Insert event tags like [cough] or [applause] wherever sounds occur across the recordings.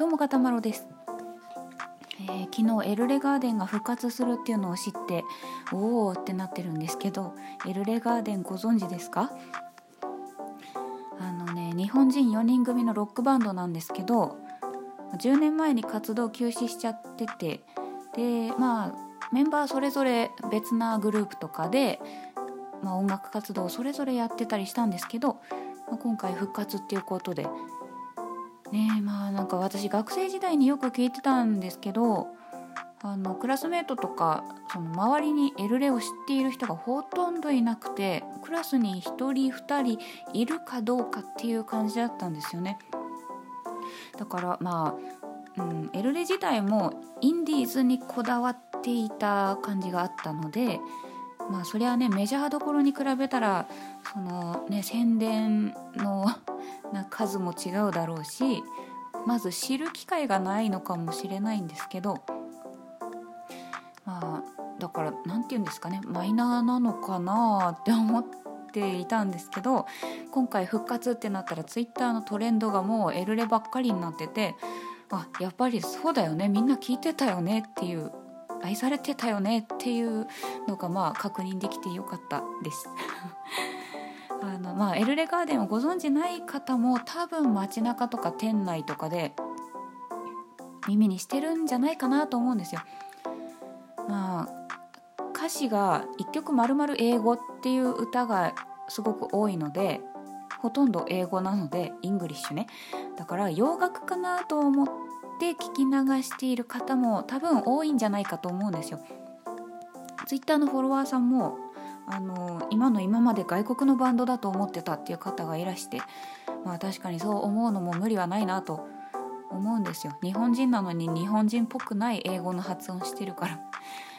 どうもかたまろです、えー昨日エルレガーデンが復活するっていうのを知っておおってなってるんですけどエルレガーデンご存知ですか？あのね日本人4人組のロックバンドなんですけど10年前に活動休止しちゃっててでまあメンバーそれぞれ別なグループとかで、まあ、音楽活動をそれぞれやってたりしたんですけど、まあ今回復活っていうことでねまあなんか私学生時代によく聞いてたんですけどあのクラスメートとかその周りにエルレを知っている人がほとんどいなくてクラスに1人2人いるかどうかっていう感じだったんですよね。だからまあ、うん、エルレ自体もインディーズにこだわっていた感じがあったのでまあそりゃねメジャーどころに比べたらそのね宣伝の [laughs] な数も違うだろうしまず知る機会がないのかもしれないんですけどまあだから何て言うんですかねマイナーなのかなって思っていたんですけど今回復活ってなったらツイッターのトレンドがもうエルレばっかりになっててあやっぱりそうだよねみんな聞いてたよねっていう愛されてたよねっていうのがまあ確認できてよかったです。[laughs] あのまあ、エルレガーデンをご存じない方も多分街中とか店内とかで耳にしてるんじゃないかなと思うんですよ。まあ歌詞が1曲まるまる英語っていう歌がすごく多いのでほとんど英語なので English ねだから洋楽かなと思って聞き流している方も多分多いんじゃないかと思うんですよ。ツイッターのフォロワーさんもあの今の今まで外国のバンドだと思ってたっていう方がいらしてまあ確かにそう思うのも無理はないなと思うんですよ。日本人なのに日本人っぽくない英語の発音してるから。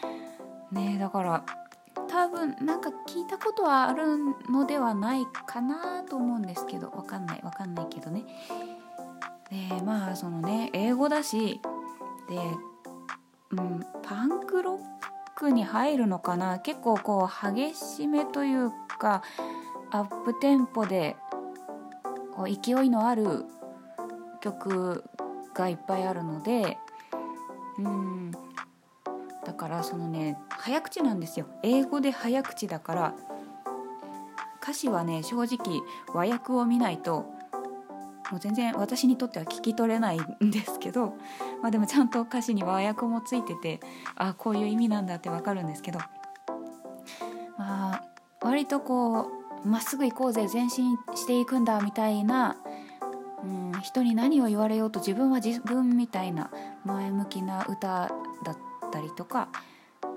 [laughs] ねえだから多分なんか聞いたことはあるのではないかなと思うんですけどわかんないわかんないけどね。でまあそのね英語だしで、うん、パンクロックに入るのかな？結構こう激しめというかアップテンポでこう勢いのある曲がいっぱいあるのでうん。だからそのね早口なんですよ。英語で早口だから歌詞はね正直和訳を見ないともう全然私にとっては聞き取れないんですけど、まあ、でもちゃんと歌詞に和訳もついててあこういう意味なんだってわかるんですけど、まあ、割とこうまっすぐ行こうぜ前進していくんだみたいな、うん、人に何を言われようと自分は自分みたいな前向きな歌だったりとか、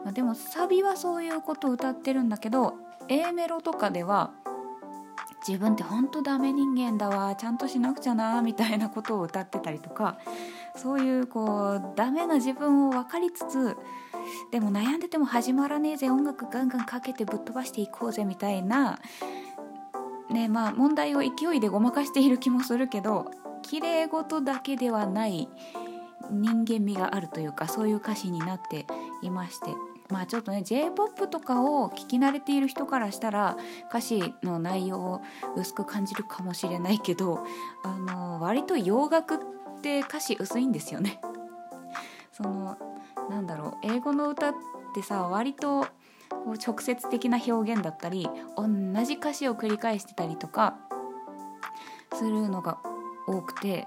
まあ、でもサビはそういうことを歌ってるんだけど A メロとかでは自分って本当ダメ人間だわちゃんとしなくちゃなみたいなことを歌ってたりとかそういうこうダメな自分を分かりつつでも悩んでても始まらねえぜ音楽ガンガンかけてぶっ飛ばしていこうぜみたいなねまあ問題を勢いでごまかしている気もするけど綺麗事だけではない人間味があるというかそういう歌詞になっていまして。まあちょっとね j p o p とかを聞き慣れている人からしたら歌詞の内容を薄く感じるかもしれないけどあの割と洋楽って歌詞薄いんですよね。そのなんだろう英語の歌ってさ割と直接的な表現だったり同じ歌詞を繰り返してたりとかするのが多くて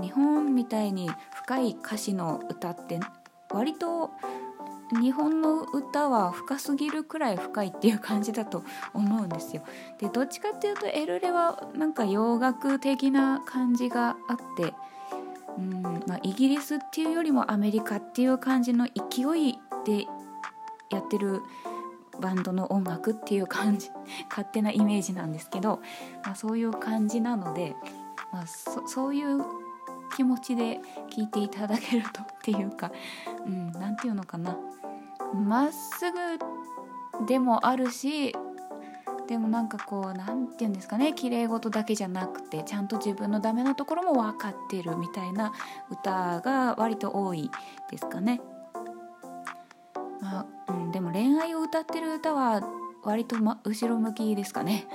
日本みたいに深い歌詞の歌って割と日本の歌は深すぎるくらい深いっていう感じだと思うんですよ。でどっちかっていうとエルレはなんか洋楽的な感じがあってうん、まあ、イギリスっていうよりもアメリカっていう感じの勢いでやってるバンドの音楽っていう感じ勝手なイメージなんですけど、まあ、そういう感じなので、まあ、そそういう気持ちで聴いていただけるとっていうかうん何て言うのかなまっすぐでもあるしでもなんかこう何て言うんですかね綺麗事だけじゃなくてちゃんと自分のダメなところも分かってるみたいな歌が割と多いですかね。まあうん、でも恋愛を歌ってる歌は割と、ま、後ろ向きですかね。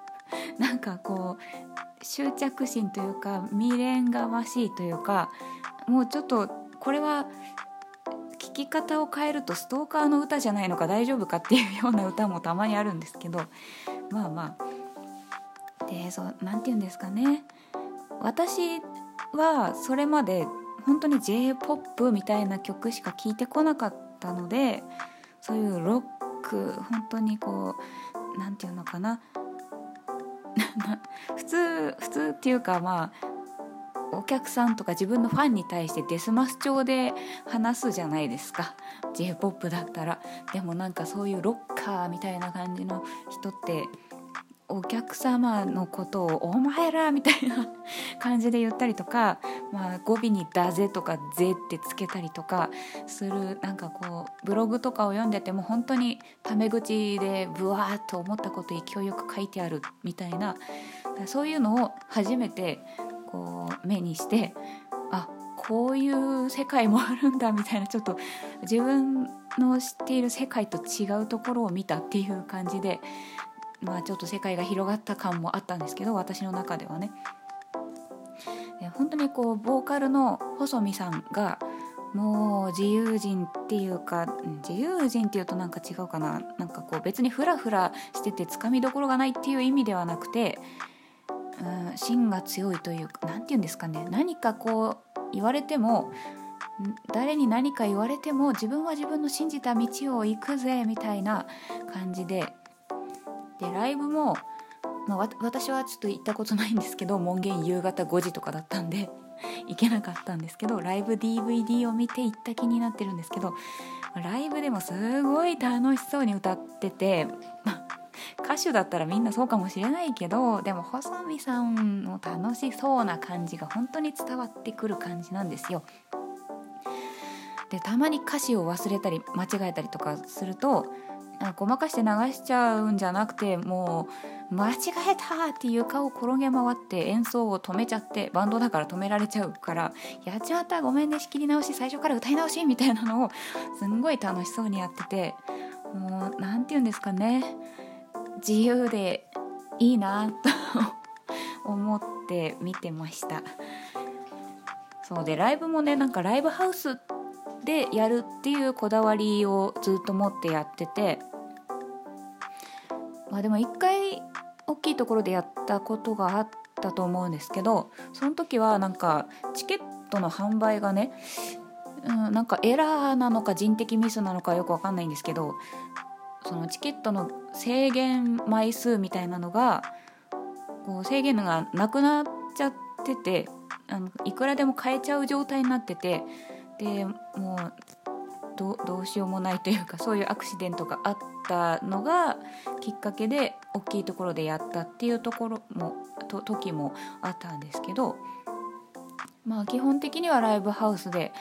[laughs] なんかこう執着心というか未練がましいというかもうちょっとこれはき方を変えるとストーカーの歌じゃないのか大丈夫かっていうような歌もたまにあるんですけどまあまあ。でそう何て言うんですかね。私はそれまで本当に j p o p みたいな曲しか聴いてこなかったのでそういうロック本当にこう何て言うのかな。[laughs] 普通普通っていうかまあお客さんとか自分のファンに対してデスマス調で話すじゃないですか。J p o p だったら。でもなんかそういうロッカーみたいな感じの人ってお客様のことを「お前ら」みたいな感じで言ったりとか、まあ、語尾に「だぜ」とか「ぜ」ってつけたりとかするなんかこうブログとかを読んでても本当にタメ口でブワーッと思ったこと勢いよく書いてあるみたいなそういうのを初めてこう目にしてあこういう世界もあるんだみたいなちょっと自分の知っている世界と違うところを見たっていう感じでまあちょっと世界が広がった感もあったんですけど私の中ではね。本当にこうボーカルの細見さんがもう自由人っていうか自由人っていうとなんか違うかななんかこう別にフラフラしててつかみどころがないっていう意味ではなくて、うん、芯が強いというか何て言うんですかね。何かこう言われても誰に何か言われても自分は自分の信じた道を行くぜみたいな感じで。でライブも、まあ、私はちょっと行ったことないんですけど門限夕方5時とかだったんで [laughs] 行けなかったんですけどライブ DVD を見て行った気になってるんですけどライブでもすごい楽しそうに歌ってて、まあ、歌手だったらみんなそうかもしれないけどでも細見さんの楽しそうな感じが本当に伝わってくる感じなんですよ。でたまに歌詞を忘れたり間違えたりとかするとごまかして流しちゃうんじゃなくてもう間違えたって床を転げ回って演奏を止めちゃってバンドだから止められちゃうからやっちまったごめんね仕切り直し最初から歌い直しみたいなのをすんごい楽しそうにやっててもう何て言うんですかね自由でいいなと思って見てました。そうでライブもねなんかライブハウスでやるっていうこだわりをずっと持ってやってて。まあでも一回大きいところでやったことがあったと思うんですけどその時はなんかチケットの販売がね、うん、なんかエラーなのか人的ミスなのかよく分かんないんですけどそのチケットの制限枚数みたいなのがこう制限がなくなっちゃっててあのいくらでも買えちゃう状態になっててでもうどうしようもないというか [laughs] そういうアクシデントがあったのがきっかけで大きいところでやったっていうところもと時もあったんですけどまあ基本的にはライブハウスで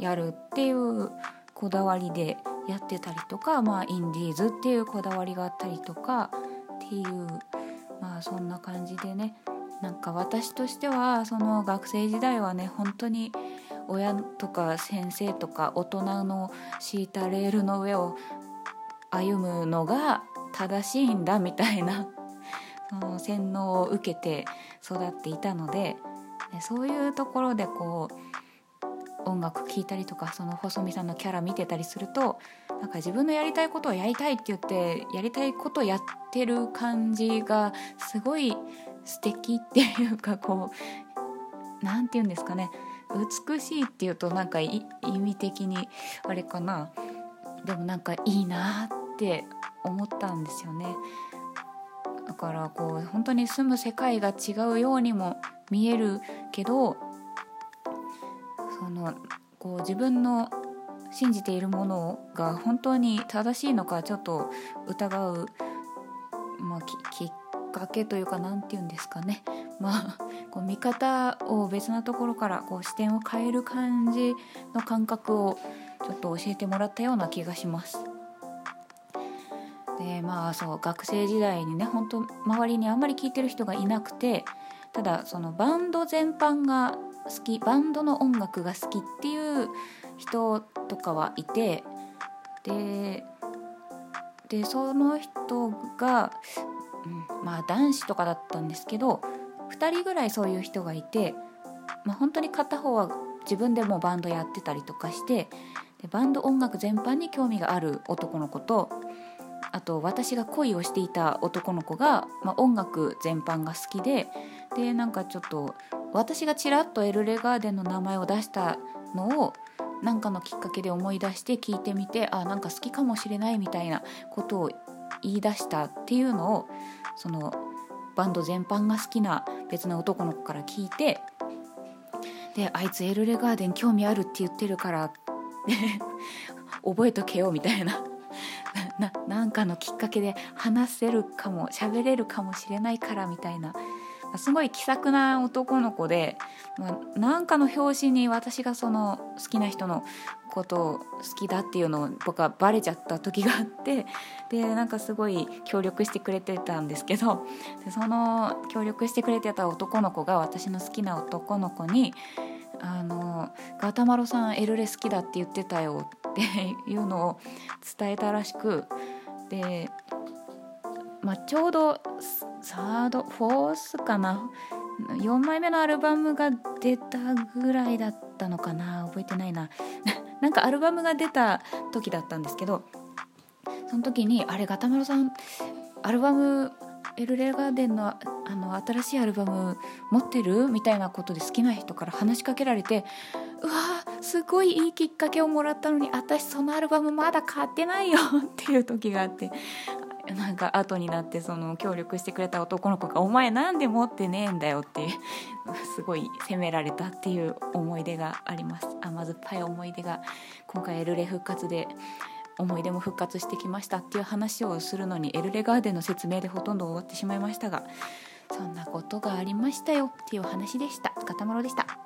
やるっていうこだわりでやってたりとか、まあ、インディーズっていうこだわりがあったりとかっていうまあそんな感じでねなんか私としてはその学生時代はね本当に親とか先生とか大人の敷いたレールの上を歩むのが正しいんだみたいな [laughs] その洗脳を受けて育っていたのでそういうところでこう音楽聴いたりとかその細見さんのキャラ見てたりするとなんか自分のやりたいことをやりたいって言ってやりたいことやってる感じがすごい素敵っていうかこう何て言うんですかね美しいっていうとなんか意味的にあれかな。でもなんかいいなって思ったんですよね。だからこう本当に住む世界が違うようにも見えるけどそのこう自分の信じているものが本当に正しいのかちょっと疑う、まあ、きっかけというか何て言うんですかね [laughs] まあこう見方を別なところからこう視点を変える感じの感覚をちょっと教えてもらったような気がします。でまあそう学生時代にね本当周りにあんまり聞いてる人がいなくてただそのバンド全般が好きバンドの音楽が好きっていう人とかはいてででその人が、うん、まあ男子とかだったんですけど2人ぐらいそういう人がいて、まあ、本当に片方は自分でもバンドやってたりとかしてでバンド音楽全般に興味がある男の子とあと私が恋をしていた男の子が、まあ、音楽全般が好きででなんかちょっと私がちらっとエルレガーデンの名前を出したのを何かのきっかけで思い出して聞いてみてあなんか好きかもしれないみたいなことを言い出したっていうのをそのバンド全般が好きな別の男の子から聞いてであいつエルレガーデン興味あるって言ってるから [laughs] 覚えとけよみたいな。[laughs] ななんかのきっかけで話せるかも喋れるかもしれないからみたいな。すごい気さくな男の子で、まあ、なんかの表紙に私がその好きな人のことを好きだっていうのを僕はバレちゃった時があってでなんかすごい協力してくれてたんですけどでその協力してくれてた男の子が私の好きな男の子に「あのガタマロさんエルレ好きだって言ってたよ」って [laughs] いうのを伝えたらしくでまあ、ちょうどサードフォースかな4枚目のアルバムが出たぐらいだったのかな覚えてないな [laughs] なんかアルバムが出た時だったんですけどその時に「あれガタマロさんアルバムエルレガーデンのあの新しいアルバム持ってる?」みたいなことで好きな人から話しかけられてうわすごいいいきっかけをもらったのに私そのアルバムまだ買ってないよっていう時があってなんか後になってその協力してくれた男の子が「お前なんで持ってねえんだよ」って [laughs] すごい責められたっていう思い出があります甘酸っぱい思い出が今回エルレ復活で思い出も復活してきましたっていう話をするのにエルレガーデンの説明でほとんど終わってしまいましたがそんなことがありましたよっていう話でした。かたまろでした